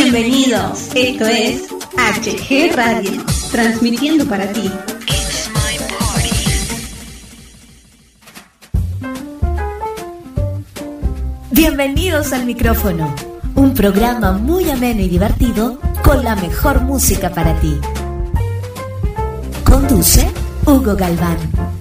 Bienvenidos, esto es HG Radio, transmitiendo para ti. Bienvenidos al micrófono, un programa muy ameno y divertido con la mejor música para ti. Conduce Hugo Galván.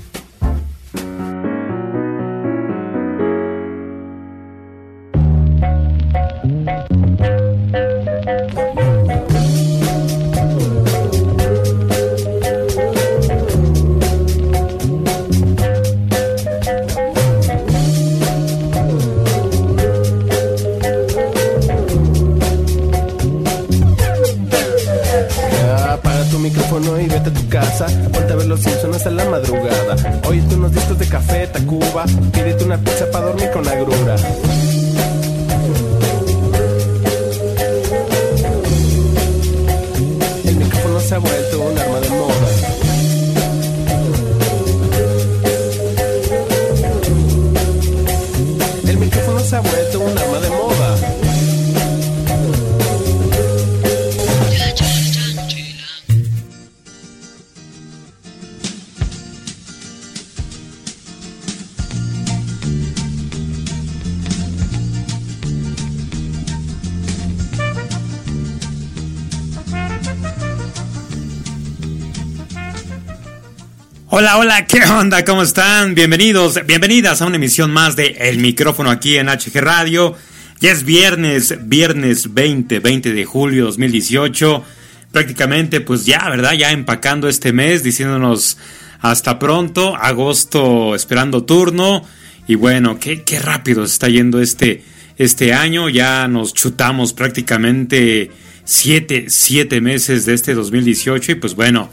Hola, hola, ¿qué onda? ¿Cómo están? Bienvenidos, bienvenidas a una emisión más de El Micrófono aquí en HG Radio. Ya es viernes, viernes 20, 20 de julio 2018. Prácticamente, pues ya, ¿verdad? Ya empacando este mes, diciéndonos hasta pronto, agosto esperando turno. Y bueno, qué, rápido se está yendo este, este año. Ya nos chutamos prácticamente siete, siete meses de este 2018 y pues bueno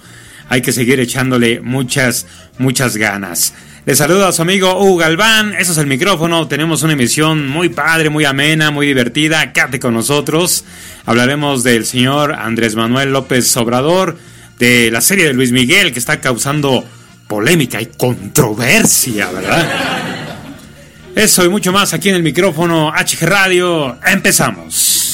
hay que seguir echándole muchas, muchas ganas. Les saludo a su amigo Hugo Galván, eso es el micrófono, tenemos una emisión muy padre, muy amena, muy divertida, quédate con nosotros. Hablaremos del señor Andrés Manuel López Obrador, de la serie de Luis Miguel que está causando polémica y controversia, ¿verdad? Eso y mucho más aquí en el micrófono HG Radio, empezamos.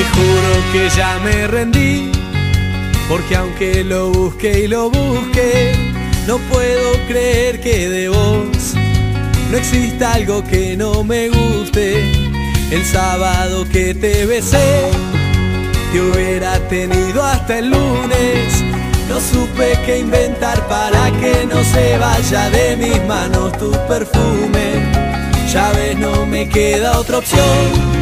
Juro que ya me rendí, porque aunque lo busque y lo busque, no puedo creer que de vos no exista algo que no me guste. El sábado que te besé, te hubiera tenido hasta el lunes. No supe qué inventar para que no se vaya de mis manos tu perfume. Ya ves, no me queda otra opción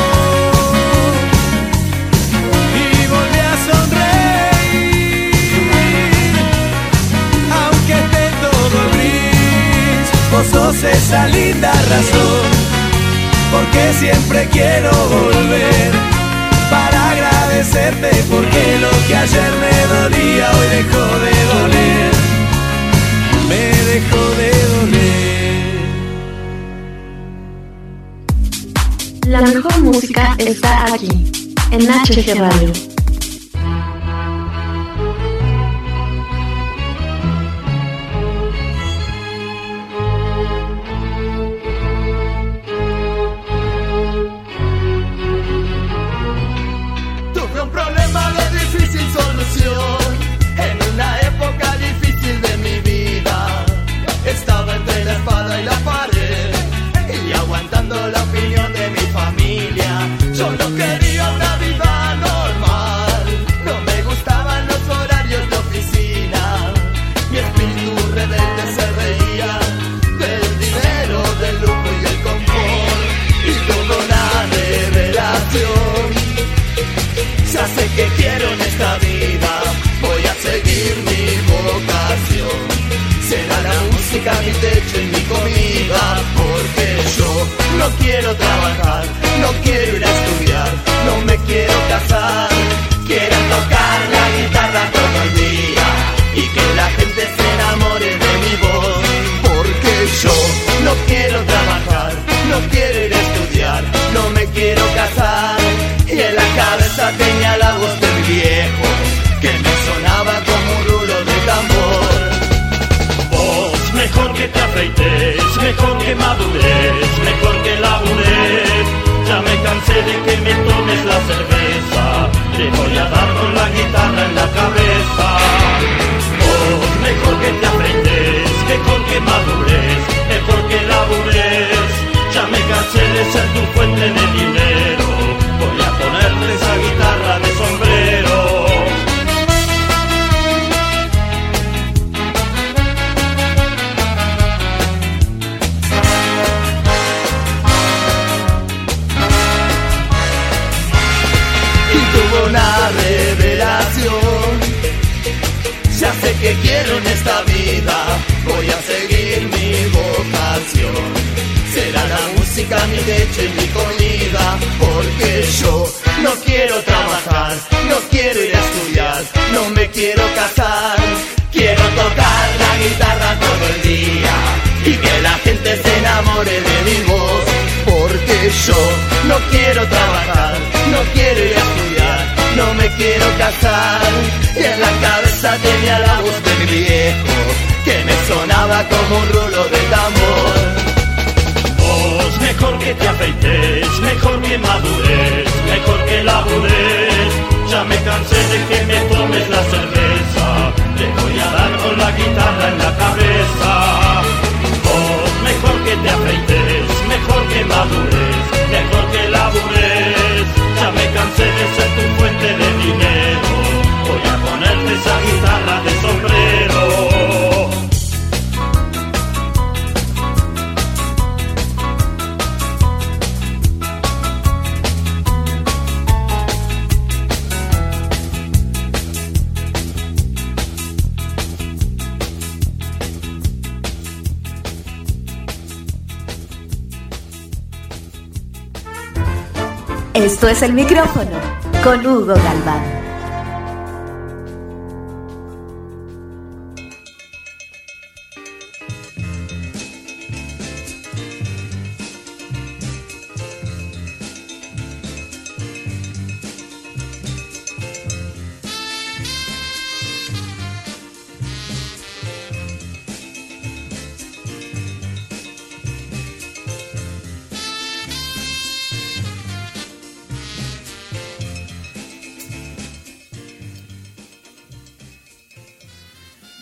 Vos sos esa linda razón, porque siempre quiero volver para agradecerte porque lo que ayer me dolía hoy dejó de doler. Me dejó de doler. La mejor música está aquí, en HG Radio. Mi techo y mi comida, porque yo no quiero trabajar, no quiero ir a estudiar, no me quiero casar. Quiero tocar la guitarra todo el día y que la gente se enamore de mi voz, porque yo no quiero trabajar, no quiero ir a estudiar, no me quiero casar. Y en la cabeza tenía que te afeites, mejor que madures, mejor que labures. Ya me cansé de que me tomes la cerveza, te voy a dar con la guitarra en la cabeza. Vos, mejor que te afeites, mejor que madures, mejor que labures. Ya me cansé de ser tu fuente de quiero en esta vida, voy a seguir mi vocación. Será la música mi leche y mi comida, porque yo no quiero trabajar, no quiero ir a estudiar, no me quiero casar. Quiero tocar la guitarra todo el día y que la gente se enamore de mi voz, porque yo no quiero trabajar, no quiero ir a estudiar, no me quiero casar. Y en la cabeza tenía la voz de que me sonaba como un rulo de tambor. Mejor que te afeites, mejor que madures, mejor que labures. Ya me cansé de que me tomes la cerveza, te voy a dar con la guitarra en la cabeza. Esto es el micrófono con Hugo Galván.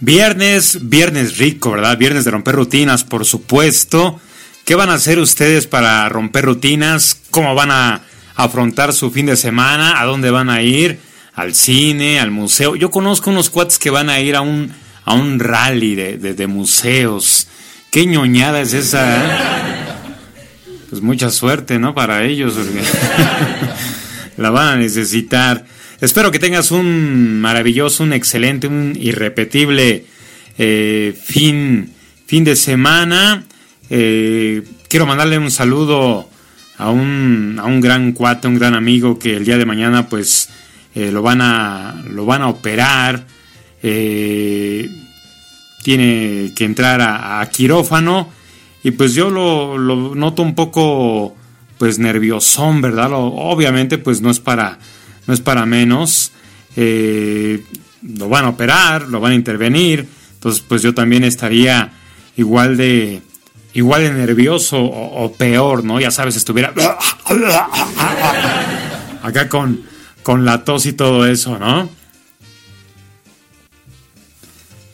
Viernes, viernes rico, ¿verdad? Viernes de romper rutinas, por supuesto. ¿Qué van a hacer ustedes para romper rutinas? ¿Cómo van a afrontar su fin de semana? ¿A dónde van a ir? ¿Al cine? ¿Al museo? Yo conozco unos cuates que van a ir a un, a un rally de, de- museos. ¿Qué ñoñada es esa? eh? pues mucha suerte, ¿no? Para ellos, la van a necesitar. Espero que tengas un maravilloso, un excelente, un irrepetible eh, fin, fin de semana. Eh, quiero mandarle un saludo a un, a un gran cuate, un gran amigo que el día de mañana pues eh, lo, van a, lo van a operar. tiene que entrar a, quirófano y pues yo lo, lo, noto un poco pues nerviosón, ¿verdad? obviamente pues no es para no es para menos. Eh, lo van a operar, lo van a intervenir, entonces pues yo también estaría igual de igual de nervioso o, peor, ¿no? Ya sabes, estuviera acá con, con la tos y todo eso, ¿no?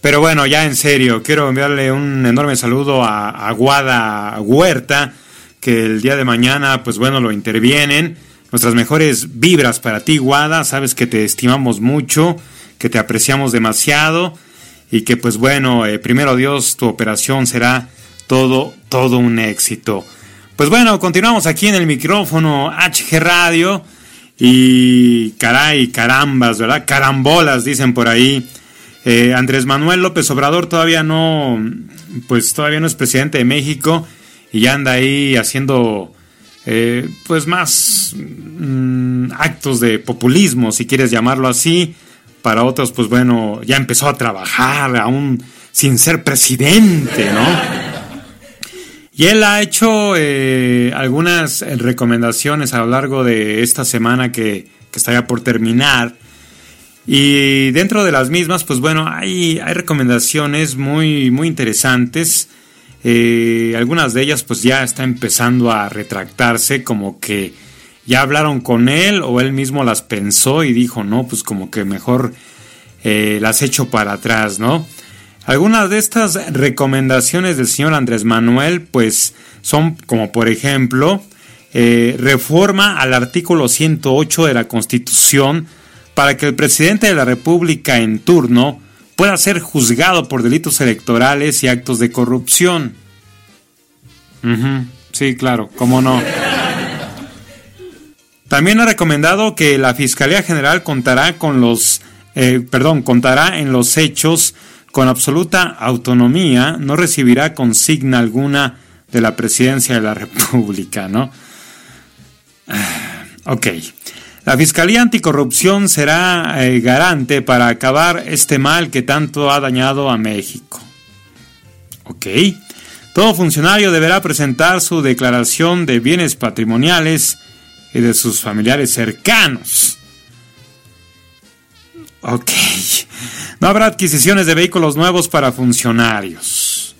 Pero bueno, ya en serio, quiero enviarle un enorme saludo a, a Guada Huerta, que el día de mañana, pues bueno, lo intervienen nuestras mejores vibras para ti, Guada. Sabes que te estimamos mucho, que te apreciamos demasiado y que pues bueno, eh, primero Dios, tu operación será todo, todo un éxito. Pues bueno, continuamos aquí en el micrófono HG Radio y caray, carambas, ¿verdad? Carambolas, dicen por ahí. Eh, Andrés Manuel López Obrador todavía no, pues todavía no es presidente de México y ya anda ahí haciendo eh, pues más mm, actos de populismo, si quieres llamarlo así. Para otros, pues bueno, ya empezó a trabajar aún sin ser presidente, ¿no? Y él ha hecho eh, algunas recomendaciones a lo largo de esta semana que, que está ya por terminar. Y dentro de las mismas, pues bueno, hay, hay recomendaciones muy, muy interesantes eh, algunas de ellas pues ya está empezando a retractarse, como que ya hablaron con él o él mismo las pensó y dijo, no, pues como que mejor eh, las echo para atrás, ¿no? Algunas de estas recomendaciones del señor Andrés Manuel pues son como por ejemplo eh, reforma al artículo 108 de la Constitución para que el presidente de la República en turno pueda ser juzgado por delitos electorales y actos de corrupción. Sí, claro, cómo no. También ha recomendado que la Fiscalía General contará con los, eh, perdón, contará en los hechos con absoluta autonomía, no recibirá consigna alguna de la Presidencia de la República, ¿no? Ok. La Fiscalía Anticorrupción será eh, garante para acabar este mal que tanto ha dañado a México. Ok. Todo funcionario deberá presentar su declaración de bienes patrimoniales y de sus familiares cercanos. Ok. No habrá adquisiciones de vehículos nuevos para funcionarios.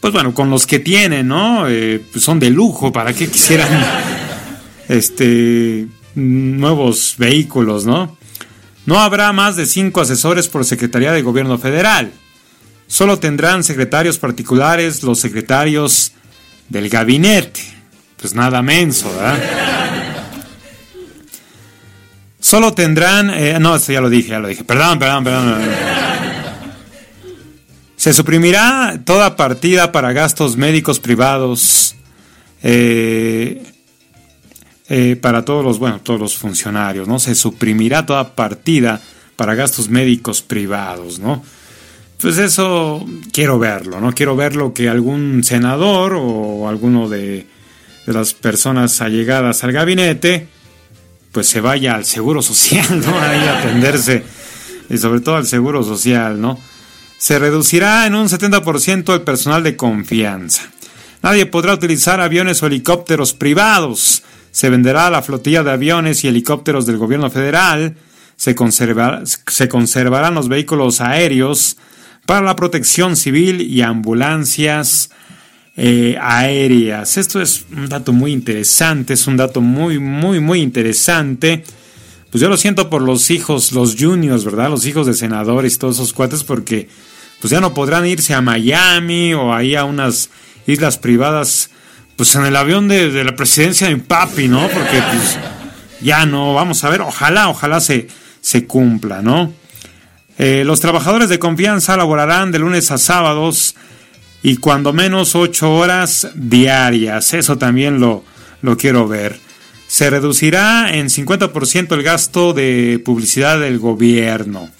Pues bueno, con los que tienen, ¿no? Eh, pues son de lujo. ¿Para qué quisieran este nuevos vehículos, no? No habrá más de cinco asesores por Secretaría de Gobierno Federal. Solo tendrán secretarios particulares los secretarios del gabinete. Pues nada menso, ¿verdad? Solo tendrán... Eh, no, esto ya lo dije, ya lo dije. Perdón, perdón, perdón. Se suprimirá toda partida para gastos médicos privados. Eh, eh, para todos los, bueno, todos los funcionarios, ¿no? Se suprimirá toda partida para gastos médicos privados, ¿no? Pues eso quiero verlo, ¿no? Quiero verlo que algún senador o alguno de, de las personas allegadas al gabinete, pues se vaya al seguro social, ¿no? Ahí a atenderse, y sobre todo al seguro social, ¿no? Se reducirá en un 70% el personal de confianza. Nadie podrá utilizar aviones o helicópteros privados se venderá la flotilla de aviones y helicópteros del gobierno federal, se, se conservarán los vehículos aéreos para la protección civil y ambulancias eh, aéreas. Esto es un dato muy interesante, es un dato muy, muy, muy interesante. Pues yo lo siento por los hijos, los juniors, ¿verdad? Los hijos de senadores y todos esos cuates, porque pues ya no podrán irse a Miami o ahí a unas islas privadas pues en el avión de, la presidencia de papi, ¿no? Porque pues ya no, vamos a ver, ojalá, ojalá se, se cumpla, ¿no? Eh, los trabajadores de confianza laborarán de lunes a sábados y cuando menos 8 horas diarias. Eso también lo, lo quiero ver. Se reducirá en 50% el gasto de publicidad del gobierno.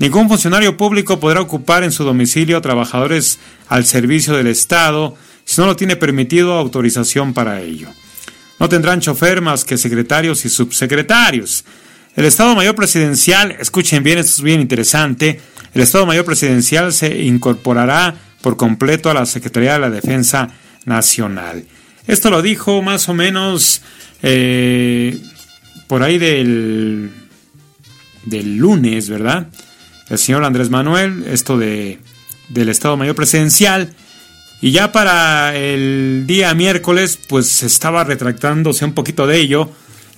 Ningún funcionario público podrá ocupar en su domicilio trabajadores al servicio del Estado si no lo tiene permitido autorización para ello. No tendrán chofer más que secretarios y subsecretarios. El Estado Mayor Presidencial, escuchen bien, esto es bien interesante, el Estado Mayor Presidencial se incorporará por completo a la Secretaría de la Defensa Nacional. Esto lo dijo más o menos eh, por ahí del, del lunes, ¿verdad? El señor Andrés Manuel, esto de, del Estado Mayor Presidencial. Y ya para el día miércoles, pues estaba retractándose un poquito de ello.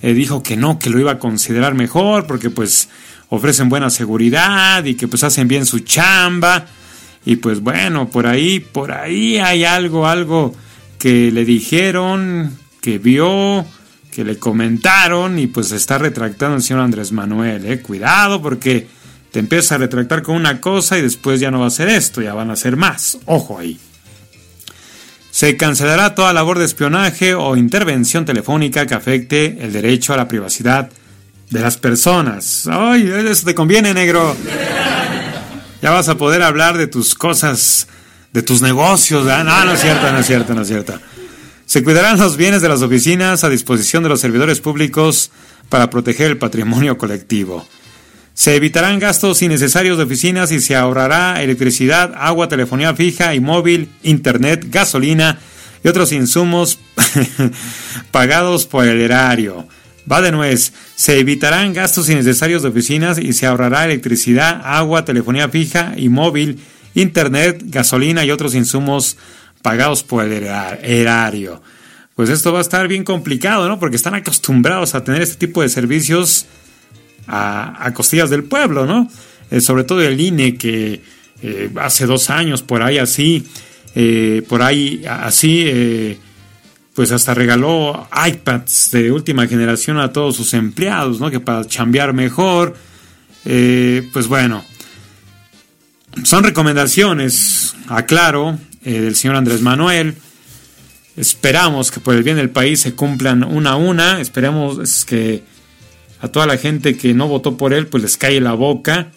Eh, dijo que no, que lo iba a considerar mejor porque pues ofrecen buena seguridad y que pues hacen bien su chamba. Y pues bueno, por ahí, por ahí hay algo, algo que le dijeron, que vio, que le comentaron y pues está retractando el señor Andrés Manuel. Eh. Cuidado porque te empieza a retractar con una cosa y después ya no va a ser esto, ya van a ser más. Ojo ahí. Se cancelará toda labor de espionaje o intervención telefónica que afecte el derecho a la privacidad de las personas. ¡Ay, eso te conviene, negro! Ya vas a poder hablar de tus cosas, de tus negocios. No, no es cierto, no es cierto, no es cierto. Se cuidarán los bienes de las oficinas a disposición de los servidores públicos para proteger el patrimonio colectivo. Se evitarán gastos innecesarios de oficinas y se ahorrará electricidad, agua, telefonía fija y móvil, internet, gasolina y otros insumos pagados por el erario. Va de nuez. Se evitarán gastos innecesarios de oficinas y se ahorrará electricidad, agua, telefonía fija y móvil, internet, gasolina y otros insumos pagados por el erario. Pues esto va a estar bien complicado, ¿no? Porque están acostumbrados a tener este tipo de servicios a, costillas del pueblo, ¿no? Eh, sobre todo el INE que eh, hace dos años por ahí así, eh, por ahí así, pues hasta regaló iPads de última generación a todos sus empleados, ¿no? Que para chambear mejor, pues bueno, son recomendaciones, aclaro, del señor Andrés Manuel. Esperamos que por el bien del país se cumplan una a una. Esperemos que a toda la gente que no votó por él, pues les cae la boca.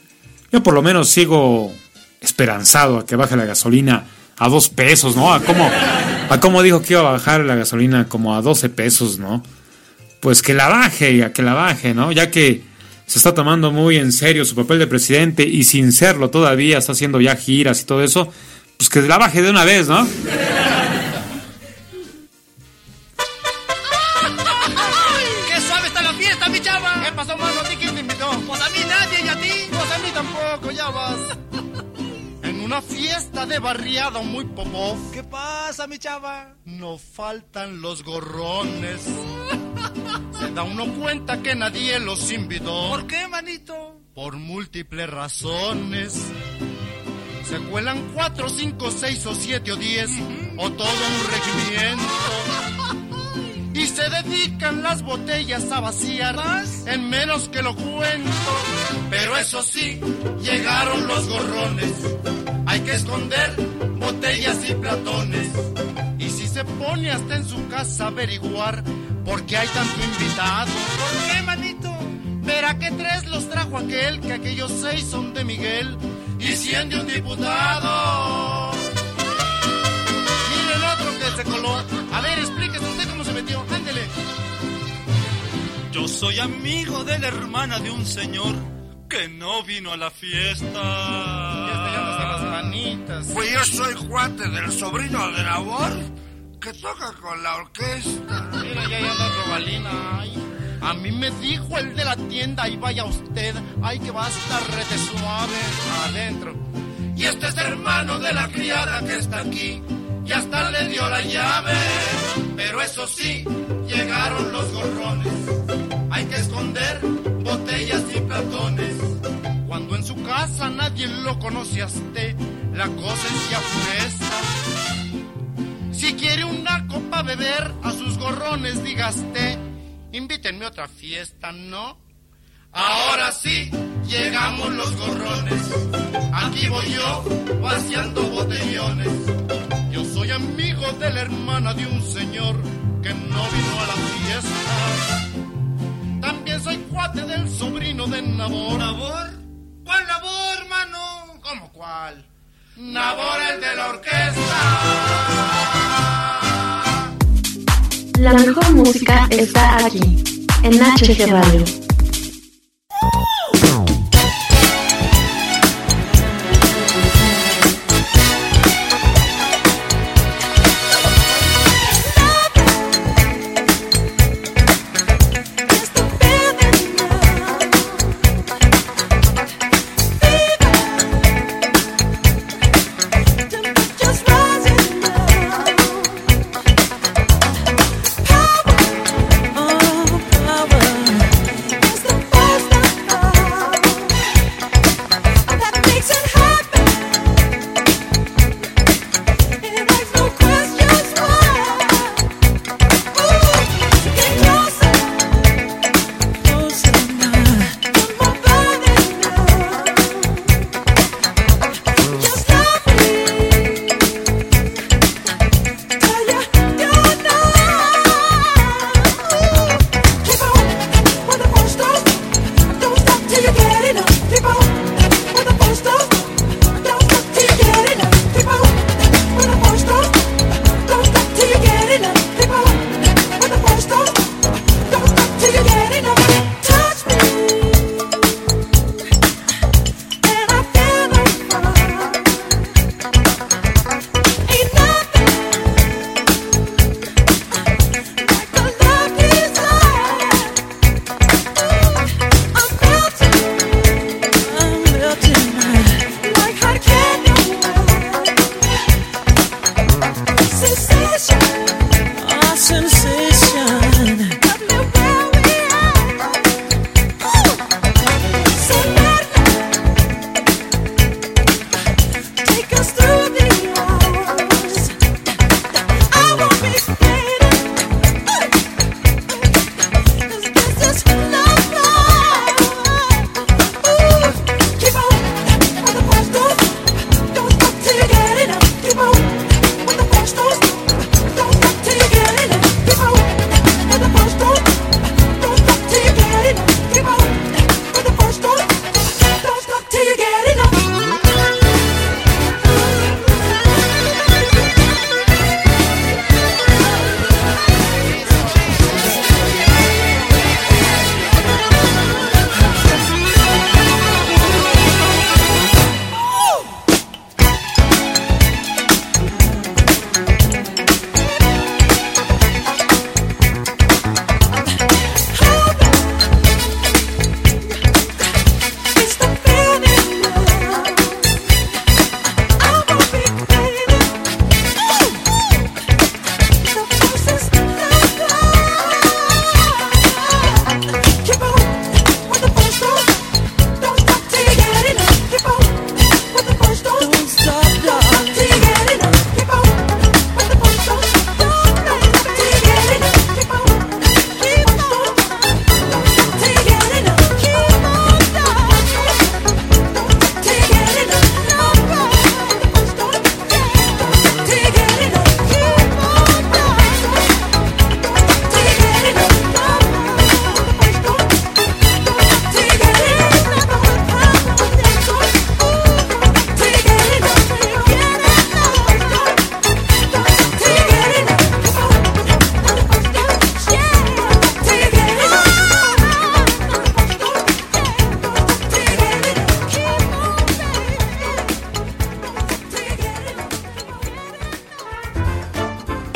Yo por lo menos sigo esperanzado a que baje la gasolina a dos pesos, ¿no? A cómo, a cómo dijo que iba a bajar la gasolina como a 12 pesos, ¿no? Pues que la baje y a que la baje, ¿no? Ya que se está tomando muy en serio su papel de presidente y sin serlo todavía está haciendo ya giras y todo eso, pues que la baje de una vez, ¿no? Fiesta de barriada muy popó. ¿Qué pasa, mi chava? No faltan los gorrones. Se da uno cuenta que nadie los invitó. ¿Por qué, manito? Por múltiples razones. Se cuelan cuatro, cinco, seis o siete o diez, o todo un regimiento. Y se dedican las botellas a vaciar en menos que lo cuento. Pero eso sí, llegaron los gorrones hay que esconder botellas y platones. Y si se pone hasta en su casa a averiguar por qué hay tanto invitado. ¿Por qué, manito? Verá que tres los trajo aquel, que aquellos seis son de Miguel y cien de un diputado. Miren otro que se coló. A ver, explíquese Yo soy amigo de la hermana de un señor que no vino a la fiesta. Pues yo soy cuate del sobrino de labor que toca con la orquesta. Mira, ya anda Robalina. A mí me dijo el de la tienda, y vaya usted, ay que va a estar rete suave adentro. Y este es hermano de la criada que está aquí, y hasta le dio la llave. Pero eso sí, llegaron los gorrones. Hay que esconder botellas y platones. Cuando en su casa nadie lo conoce a usted, la cosa es ya. Si quiere una copa beber, a sus gorrones digaste, invítenme a otra fiesta, ¿no? Ahora sí, llegamos los gorrones. Aquí voy yo, vaciando botellones. Amigo de la hermana de un señor que no vino a la fiesta. También soy cuate del sobrino de Nabor. ¿Nabor? ¿Cuál Nabor, mano? ¿Cómo cuál? Nabor el de la orquesta. La mejor música está aquí, en HG Radio.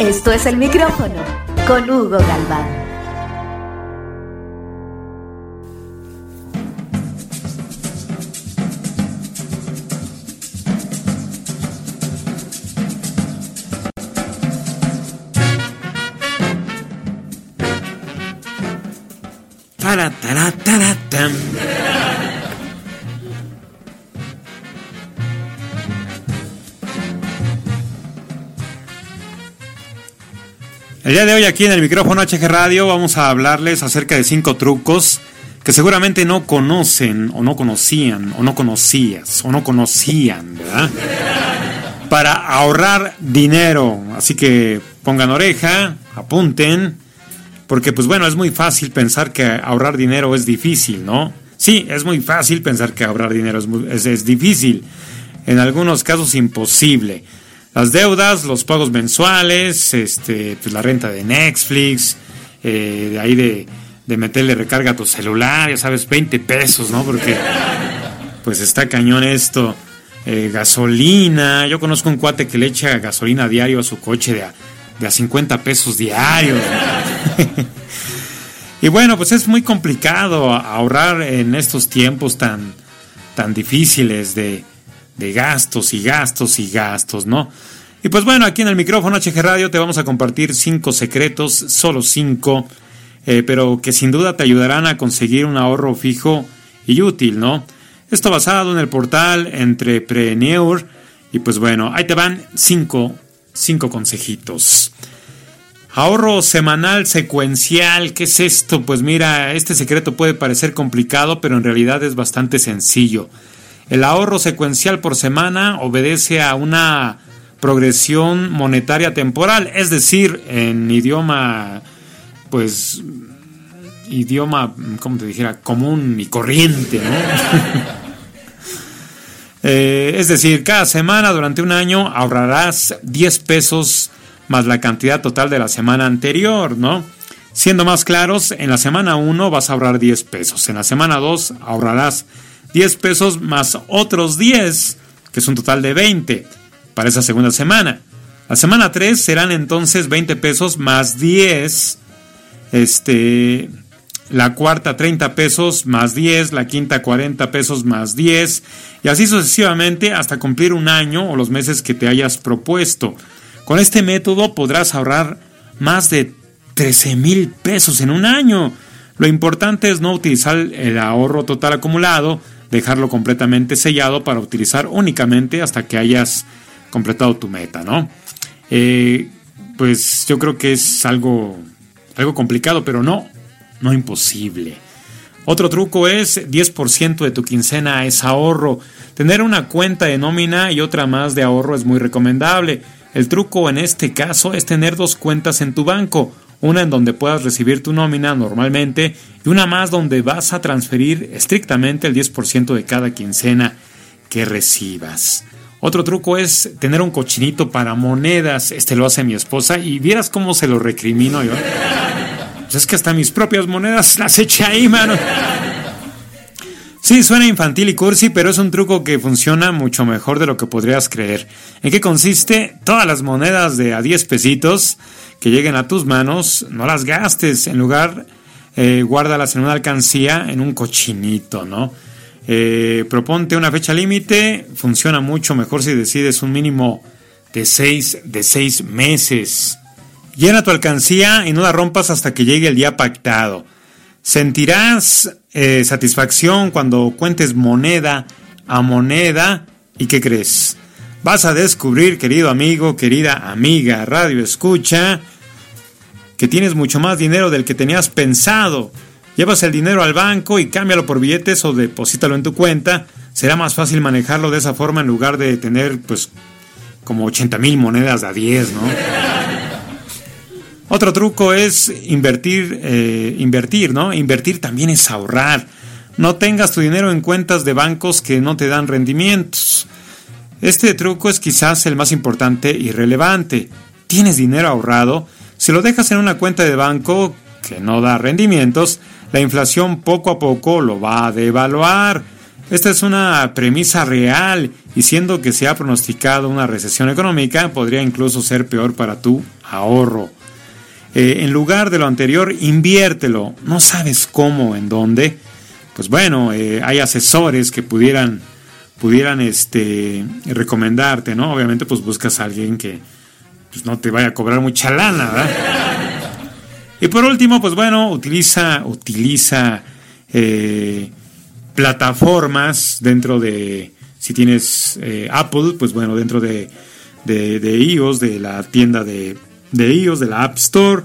Esto es el micrófono con Hugo Galván. El día de hoy aquí en el micrófono HG Radio vamos a hablarles acerca de cinco trucos que seguramente no conocen o no conocían o no conocías o no conocían, ¿verdad? Para ahorrar dinero. Así que pongan oreja, apunten, porque pues bueno, es muy fácil pensar que ahorrar dinero es difícil, ¿no? Sí, es muy fácil pensar que ahorrar dinero es, es, difícil, en algunos casos imposible. Las deudas, los pagos mensuales, este, pues la renta de Netflix, eh, de ahí de, de meterle recarga a tu celular, ya sabes, 20 pesos, ¿no? Porque pues está cañón esto. Eh, gasolina, yo conozco un cuate que le echa gasolina diario a su coche de a, de a 50 pesos diarios. y bueno, pues es muy complicado ahorrar en estos tiempos tan, tan difíciles de, de gastos y gastos y gastos, ¿no? Y pues bueno, aquí en el micrófono HG Radio te vamos a compartir cinco secretos, solo cinco, eh, pero que sin duda te ayudarán a conseguir un ahorro fijo y útil, ¿no? Esto basado en el portal Entrepreneur. Y pues bueno, ahí te van cinco, cinco consejitos. Ahorro semanal secuencial, ¿qué es esto? Pues mira, este secreto puede parecer complicado, pero en realidad es bastante sencillo. El ahorro secuencial por semana obedece a una progresión monetaria temporal, es decir, en idioma, pues, idioma, como te dijera, común y corriente, ¿no? Eh, es decir, cada semana durante un año ahorrarás 10 pesos más la cantidad total de la semana anterior, ¿no? Siendo más claros, en la semana 1 vas a ahorrar 10 pesos, en la semana 2 ahorrarás 10 pesos más otros 10, que es un total de 20 para esa segunda semana. La semana 3 serán entonces 20 pesos más 10, este, la cuarta 30 pesos más 10, la quinta 40 pesos más 10 y así sucesivamente hasta cumplir un año o los meses que te hayas propuesto. Con este método podrás ahorrar más de 13 mil pesos en un año. Lo importante es no utilizar el ahorro total acumulado, dejarlo completamente sellado para utilizar únicamente hasta que hayas completado tu meta, ¿no? Eh, pues yo creo que es algo, algo complicado, pero no, no imposible. Otro truco es 10% de tu quincena es ahorro. Tener una cuenta de nómina y otra más de ahorro es muy recomendable. El truco en este caso es tener dos cuentas en tu banco, una en donde puedas recibir tu nómina normalmente y una más donde vas a transferir estrictamente el 10% de cada quincena que recibas. Otro truco es tener un cochinito para monedas. Este lo hace mi esposa y vieras cómo se lo recrimino yo. Pues es que hasta mis propias monedas las eché ahí, mano. Sí, suena infantil y cursi, pero es un truco que funciona mucho mejor de lo que podrías creer. ¿En qué consiste? Todas las monedas de a 10 pesitos que lleguen a tus manos, no las gastes. En lugar, eh, guárdalas en una alcancía, en un cochinito, ¿no? Eh, proponte una fecha límite, funciona mucho mejor si decides un mínimo de 6 de seis meses. Llena tu alcancía y no la rompas hasta que llegue el día pactado. Sentirás eh, satisfacción cuando cuentes moneda a moneda. ¿Y qué crees? Vas a descubrir, querido amigo, querida amiga, radio escucha, que tienes mucho más dinero del que tenías pensado. Llevas el dinero al banco y cámbialo por billetes o deposítalo en tu cuenta. Será más fácil manejarlo de esa forma en lugar de tener, pues, como 80 mil monedas a 10, ¿no? Otro truco es invertir, eh, invertir, ¿no? Invertir también es ahorrar. No tengas tu dinero en cuentas de bancos que no te dan rendimientos. Este truco es quizás el más importante y relevante. Tienes dinero ahorrado, si lo dejas en una cuenta de banco que no da rendimientos, la inflación poco a poco lo va a devaluar. Esta es una premisa real y siendo que se ha pronosticado una recesión económica, podría incluso ser peor para tu ahorro. Eh, en lugar de lo anterior, inviértelo. No sabes cómo, en dónde. Pues bueno, eh, hay asesores que pudieran, pudieran este, recomendarte, ¿no? Obviamente, pues buscas a alguien que pues, no te vaya a cobrar mucha lana, ¿verdad? Y por último, pues bueno, utiliza, utiliza eh, plataformas dentro de, si tienes Apple, pues bueno, dentro de, de, de iOS, de la tienda de de iOS, de la App Store.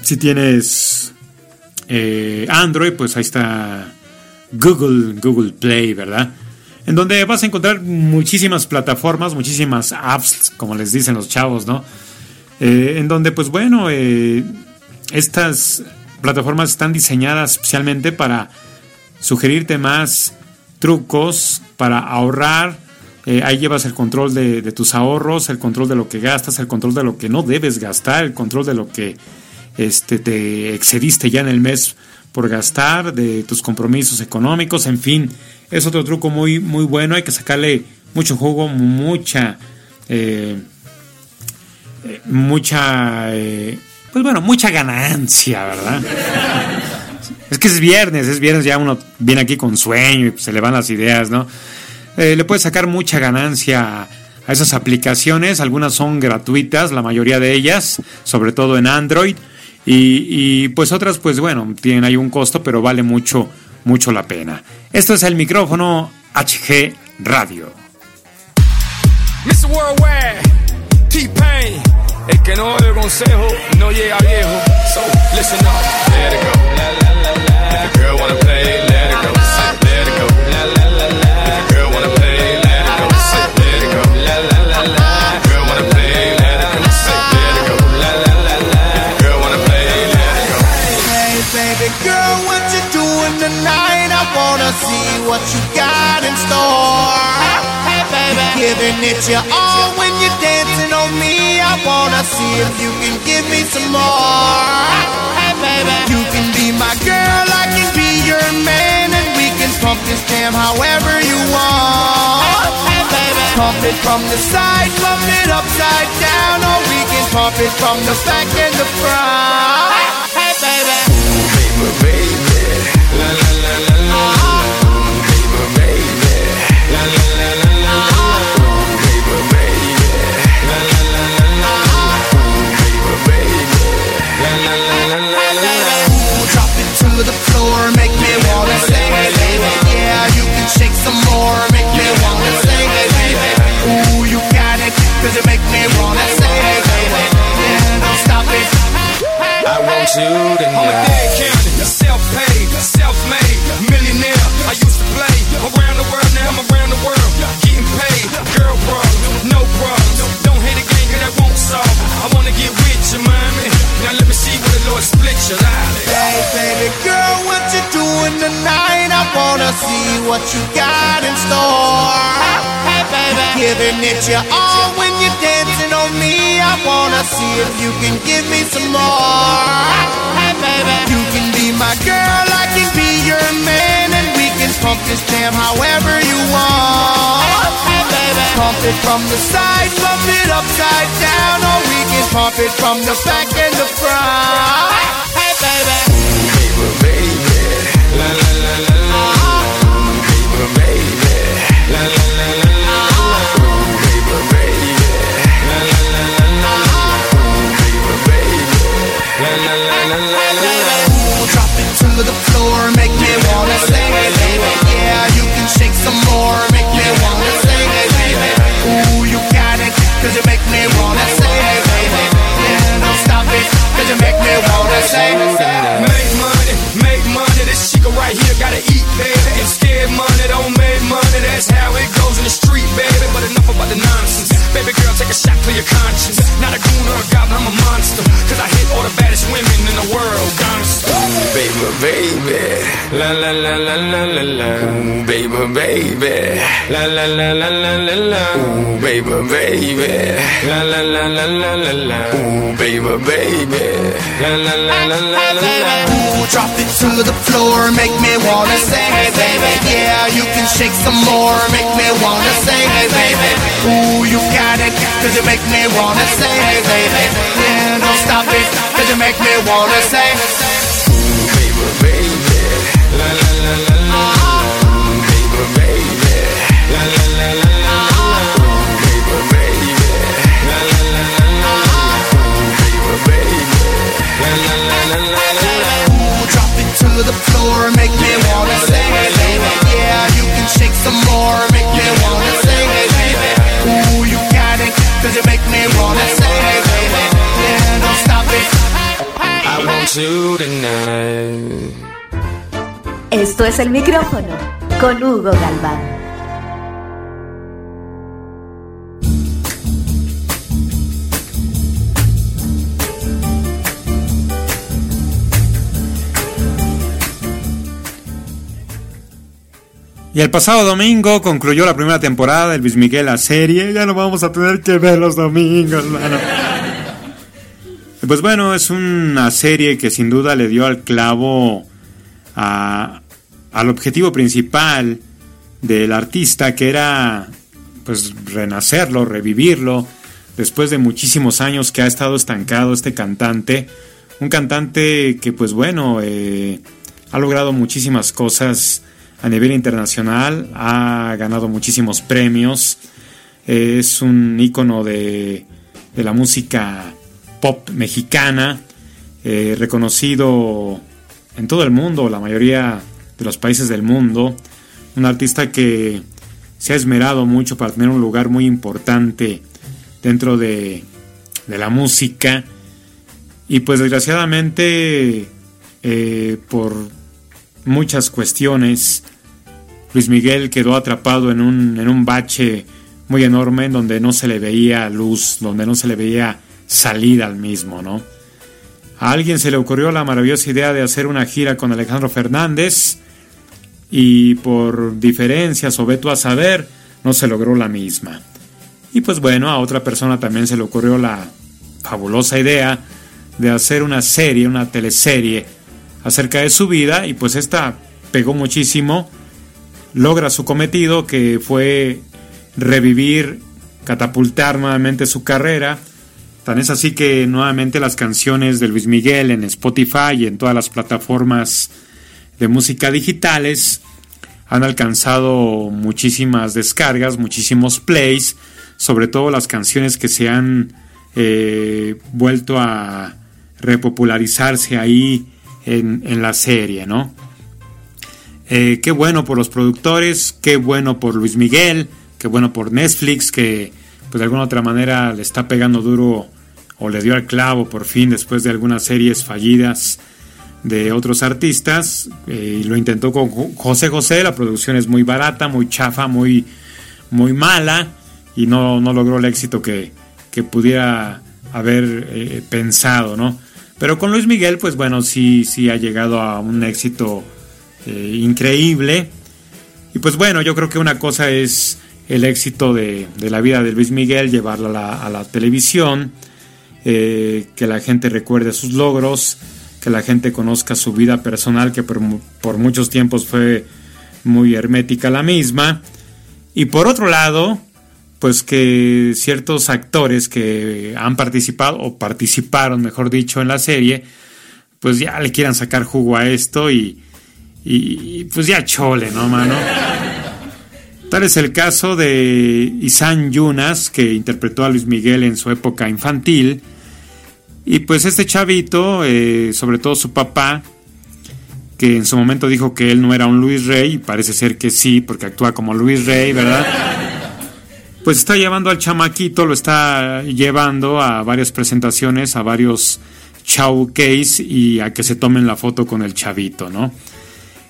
Si tienes eh, Android, pues ahí está Google, Google Play, ¿verdad? En donde vas a encontrar muchísimas plataformas, muchísimas apps, como les dicen los chavos, ¿no? Eh, en donde, pues bueno, eh, estas plataformas están diseñadas especialmente para sugerirte más trucos para ahorrar. Eh, ahí llevas el control de, de, tus ahorros, el control de lo que gastas, el control de lo que no debes gastar, el control de lo que este, te excediste ya en el mes por gastar, de tus compromisos económicos, en fin, es otro truco muy, muy bueno, hay que sacarle mucho jugo, mucha, eh, eh, mucha, eh, pues bueno, mucha ganancia, ¿verdad? es que es viernes, es viernes, ya uno viene aquí con sueño y se le van las ideas, ¿no? le puedes sacar mucha ganancia a esas aplicaciones, algunas son gratuitas, la mayoría de ellas, sobre todo en Android, y, y, pues otras, pues bueno, tienen ahí un costo, pero vale mucho, mucho la pena. Esto es el micrófono HG Radio. Mr. Worldwide, T-Pain. So, listen up, go. Giving it your all oh, when you're dancing on me. I wanna see if you can give me some more. Hey, baby, you can be my girl, I can be your man, and we can pump this jam however you want. Hey, baby, pump it from the side, pump it upside down, or we can pump it from the back and the front. Some more, make me wanna sing it, baby. Ooh, you got it, cause it make me wanna sing it, baby. Yeah, don't stop it. I want you to know. I'm a dead county, self-paid, self-made, millionaire. I used to play around the world, now I'm around the world, getting paid. Girl problems, no problems. Don't hit a game, cause that won't solve. I wanna get with you, mommy. Now let me see where the Lord split your life. Hey, baby girl, what you doing tonight? I wanna see what you got in store. Hey, baby, giving it your all when you're dancing on me. I wanna see if you can give me some more. Hey, baby, you can be my girl, I can be your man, and we can pump this jam however you want. Hey, baby, pump it from the side, pump it upside down, or we can pump it from the back and the front. Some more, make me wanna sing it, baby. Ooh, you got it, cause you make me wanna sing it, baby. Yeah, don't stop it, cause you make me wanna it. Make money, make money. This chica right here gotta eat, baby. Scared money don't make money. That's how it goes in the street, baby. But enough about the nonsense. Baby girl, take a shot, clear your conscience. Not a goon or a goblin, I'm a monster. Cause I hit all the baddest women in the world, gangsta. Baby, baby, la la la la la la la. Ooh, baby, baby, la la la la la la la. Ooh, baby, baby, la la la la la la la. Ooh, baby, baby, la la la la la la la. Ooh, drop it to the floor, make me wanna sing it, baby. Yeah, you can shake some more, make me wanna sing it, baby. Ooh, you got it, cause you make me wanna sing it, baby. Yeah, don't stop it, cause you make me wanna sing. Baby, baby, Esto es el micrófono con Hugo Galván. Y el pasado domingo concluyó la primera temporada de Luis Miguel la serie. Ya no vamos a tener que ver los domingos, mano. Pues bueno, es una serie que sin duda le dio al clavo al objetivo principal del artista, que era pues renacerlo, revivirlo, después de muchísimos años que ha estado estancado este cantante. Un cantante que pues bueno, eh, ha logrado muchísimas cosas a nivel internacional, ha ganado muchísimos premios, es un ícono de, de la música pop mexicana, eh, reconocido en todo el mundo, la mayoría de los países del mundo, un artista que se ha esmerado mucho para tener un lugar muy importante dentro de, la música. Y pues desgraciadamente eh, por muchas cuestiones Luis Miguel quedó atrapado en un, en un bache muy enorme en donde no se le veía luz, donde no se le veía salida al mismo, ¿no? A alguien se le ocurrió la maravillosa idea de hacer una gira con Alejandro Fernández y por diferencias o veto a saber, no se logró la misma. Y pues bueno, a otra persona también se le ocurrió la fabulosa idea de hacer una serie, una teleserie acerca de su vida y pues esta pegó muchísimo logra su cometido, que fue revivir, catapultar nuevamente su carrera. Tan es así que nuevamente las canciones de Luis Miguel en Spotify y en todas las plataformas de música digitales han alcanzado muchísimas descargas, muchísimos plays, sobre todo las canciones que se han eh, vuelto a repopularizarse ahí en, la serie, ¿no? Eh, qué bueno por los productores, qué bueno por Luis Miguel, qué bueno por Netflix, que pues de alguna otra manera le está pegando duro o le dio al clavo por fin después de algunas series fallidas de otros artistas. Eh, y lo intentó con José José, la producción es muy barata, muy chafa, muy, muy mala y no, no logró el éxito que, que pudiera haber eh, pensado, ¿no? Pero con Luis Miguel, pues bueno, sí, sí ha llegado a un éxito eh, increíble. Y pues bueno, yo creo que una cosa es el éxito de, la vida de Luis Miguel, llevarla a la, televisión, eh, que la gente recuerde sus logros, que la gente conozca su vida personal, que por, por muchos tiempos fue muy hermética la misma. Y por otro lado, pues que ciertos actores que han participado, o participaron, mejor dicho, en la serie, pues ya le quieran sacar jugo a esto y, y, pues ya chole, ¿no, mano? Tal es el caso de Isan Yunas, que interpretó a Luis Miguel en su época infantil. Y pues este chavito, eh, sobre todo su papá, que en su momento dijo que él no era un Luis Rey, y parece ser que sí, porque actúa como Luis Rey, ¿verdad? Pues está llevando al chamaquito, lo está llevando a varias presentaciones, a varios showcase y a que se tomen la foto con el chavito, ¿no?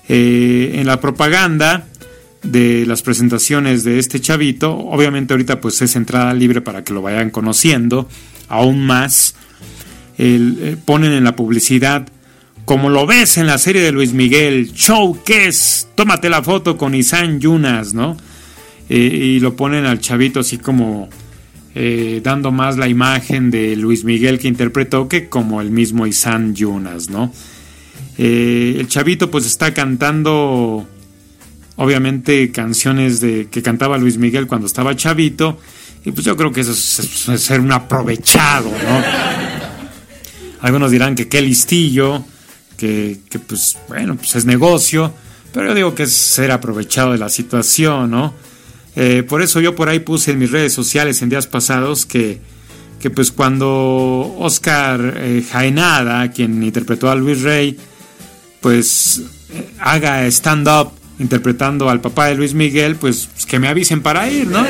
Eh, en la propaganda de las presentaciones de este chavito, obviamente ahorita pues es entrada libre para que lo vayan conociendo aún más. Eh, ponen en la publicidad, como lo ves en la serie de Luis Miguel, Showcase, tómate la foto con Isan Yunas, ¿no? Eh, y lo ponen al chavito así como dando más la imagen de Luis Miguel que interpretó que como el mismo Isan Yunas, ¿no? Eh, el chavito pues está cantando obviamente canciones de que cantaba Luis Miguel cuando estaba chavito y pues yo creo que eso es, ser un aprovechado, ¿no? Algunos dirán que qué listillo, que, pues bueno, pues es negocio, pero yo digo que es ser aprovechado de la situación, ¿no? Eh, por eso yo por ahí puse en mis redes sociales en días pasados que, que pues cuando Oscar eh, Jaenada, quien interpretó a Luis Rey, pues haga stand-up interpretando al papá de Luis Miguel, pues, que me avisen para ir, ¿no?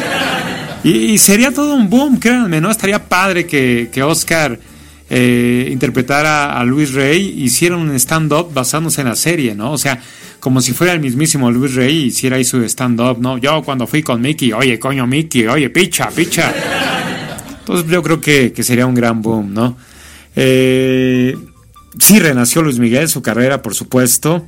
Y, sería todo un boom, créanme, ¿no? Estaría padre que, Oscar eh, interpretara a Luis Rey, hiciera un stand-up basándose en la serie, ¿no? O sea, como si fuera el mismísimo Luis Rey hiciera ahí su stand-up, ¿no? Yo cuando fui con Mickey, oye, coño, Mickey, oye, picha, picha. Entonces yo creo que, que sería un gran boom, ¿no? Eh, sí renació Luis Miguel, su carrera, por supuesto,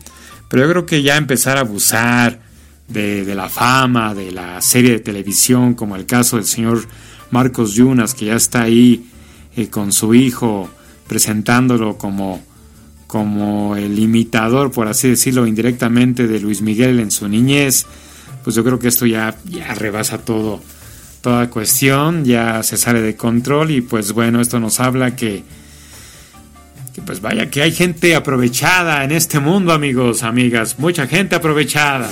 pero yo creo que ya empezar a abusar de, de, la fama, de la serie de televisión, como el caso del señor Marcos Yunas, que ya está ahí con su hijo presentándolo como, como el imitador, por así decirlo, indirectamente de Luis Miguel en su niñez, pues yo creo que esto ya, ya rebasa todo, toda cuestión, ya se sale de control y pues bueno, esto nos habla que, que pues vaya que hay gente aprovechada en este mundo, amigos, amigas, mucha gente aprovechada.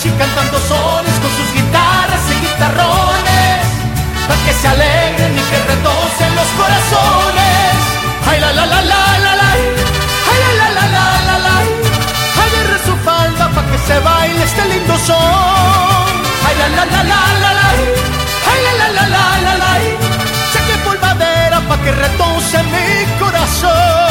Mariachi cantando sones con sus guitarras y guitarrones. Pa' que se alegren y que retocen los corazones. Ay la la la la la la. Ay la la la la la la. Agarre su falda pa' que se baile este lindo son. Ay la la la la la la. Ay la la la la la la. Saque polvadera pa' que retoce mi corazón.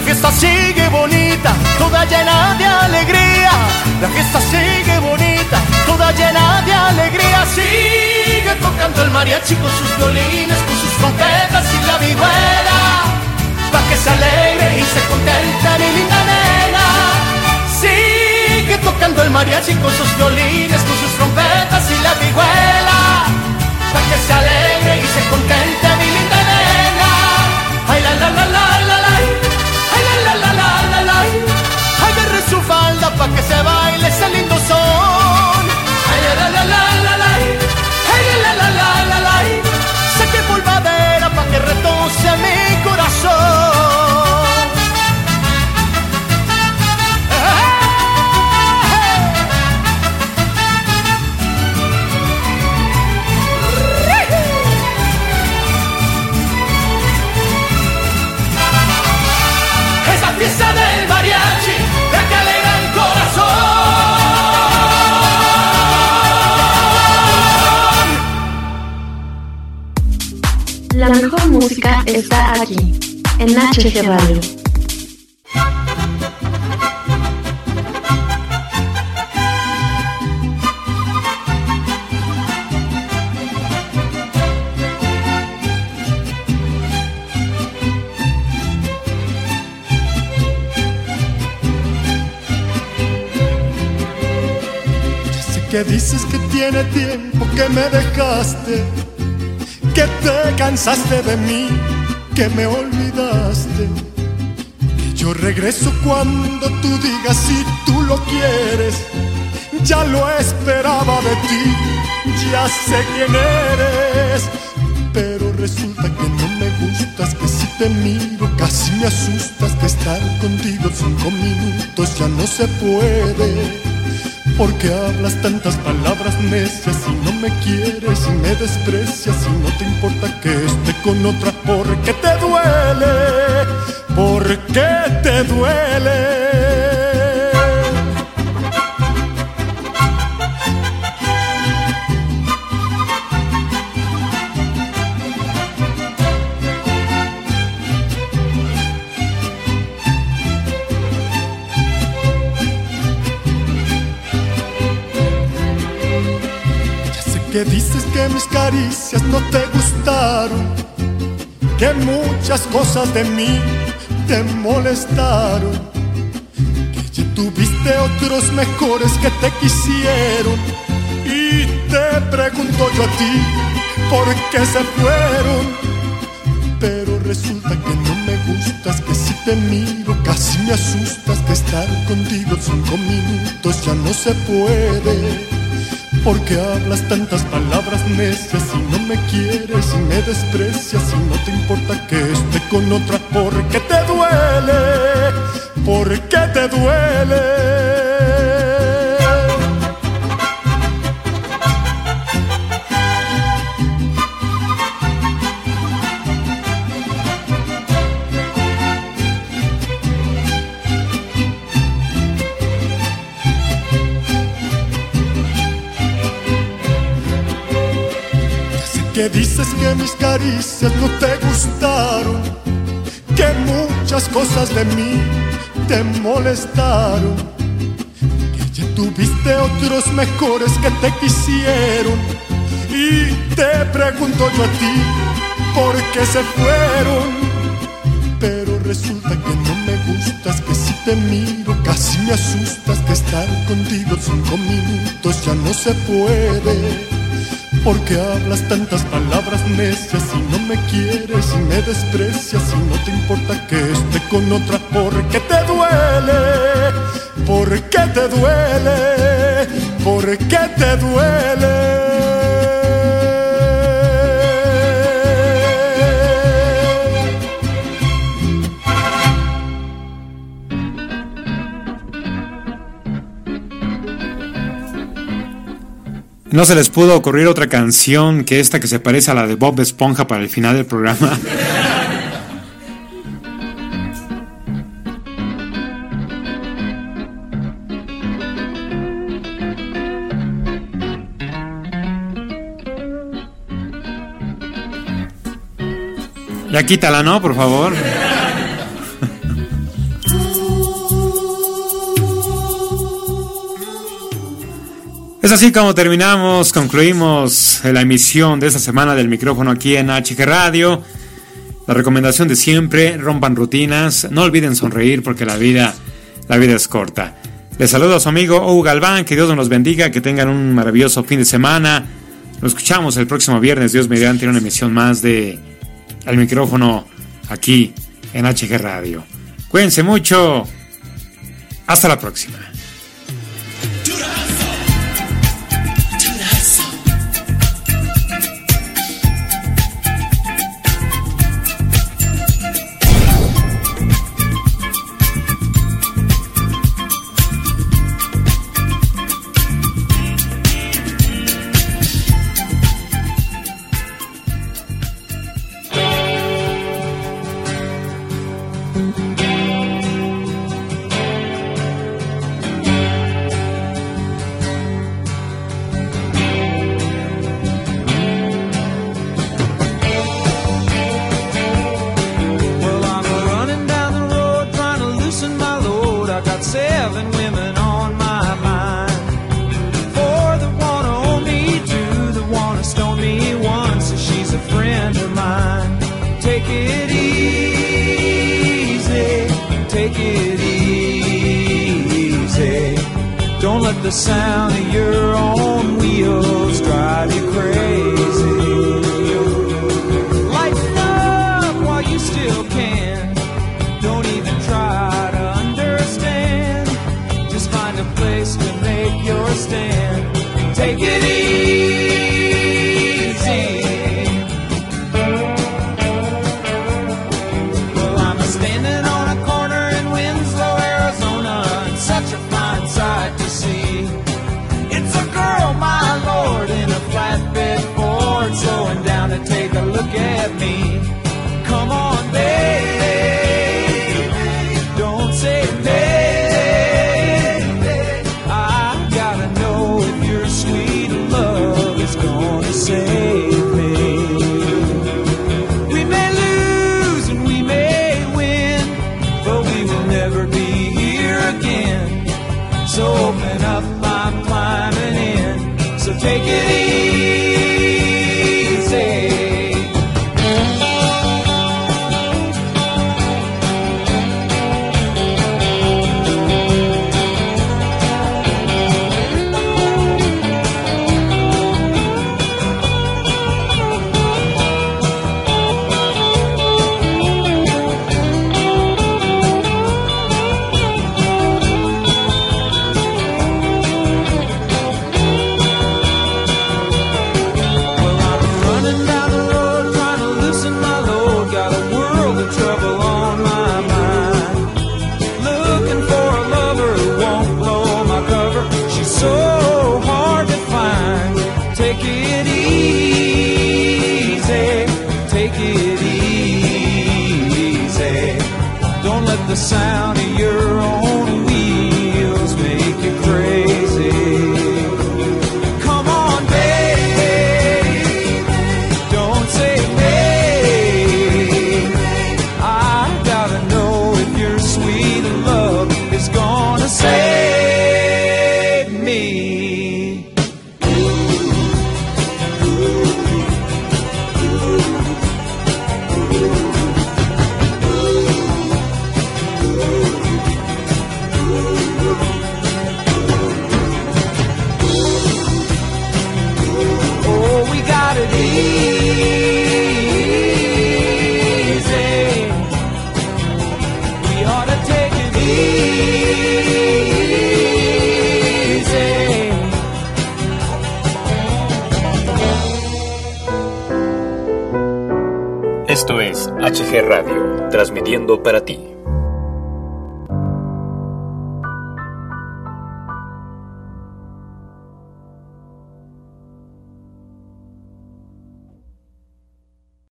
La fiesta sigue bonita, toda llena de alegría. La fiesta sigue bonita, toda llena de alegría. Sigue tocando el mariachi con sus violines, con sus trompetas y la vihuela. Pa' que se alegre y se contente mi linda nena. Sigue tocando el mariachi con sus violines, con sus trompetas y la vihuela. Pa' que se alegre y se contente mi linda nena. Ay la la la la pa' que se baile ese lindo son. La mejor música está aquí, en HG Radio. Que dices que tiene tiempo que me dejaste, que te cansaste de mí, que me olvidaste. Yo regreso cuando tú digas si tú lo quieres. Ya lo esperaba de ti, ya sé quién eres. Pero resulta que no me gustas, que si te miro casi me asustas, que estar contigo cinco minutos ya no se puede. Porque hablas tantas palabras necias y no me quieres y me desprecias. Y no te importa que esté con otra porque te duele, porque te duele. Que dices que mis caricias no te gustaron, que muchas cosas de mí te molestaron, que ya tuviste otros mejores que te quisieron. Y te pregunto yo a ti, ¿por qué se fueron? Pero resulta que no me gustas, que si te miro casi me asustas, que estar contigo cinco minutos ya no se puede. Porque hablas tantas palabras necias y no me quieres y me desprecias. Y no te importa que esté con otra porque te duele, porque te duele. Que dices que mis caricias no te gustaron, que muchas cosas de mí te molestaron, que ya tuviste otros mejores que te quisieron. Y te pregunto yo a ti, ¿por qué se fueron? Pero resulta que no me gustas, que si te miro casi me asustas, que estar contigo cinco minutos ya no se puede porque hablas tantas palabras necias y no me quieres y me desprecias y no te importa que esté con otra porque te duele, porque te duele, porque te duele. No se les pudo ocurrir otra canción que esta que se parece a la de Bob Esponja para el final del programa. Ya quítala, ¿no? Por favor. Es así como terminamos, concluimos la emisión de esta semana del micrófono aquí en HG Radio. La recomendación de siempre, rompan rutinas, no olviden sonreír porque la vida, la vida es corta. Les saludo a su amigo Hugo Galván, que Dios nos bendiga, que tengan un maravilloso fin de semana. Nos escuchamos el próximo viernes, Dios mediante, una emisión más de El micrófono aquí en HG Radio. Cuídense mucho. Hasta la próxima. The sound of your own wheels drive you crazy. Lighten up while you still can. Don't even try to understand. Just find a place to make your stand. Take it easy. Transmitiendo para ti.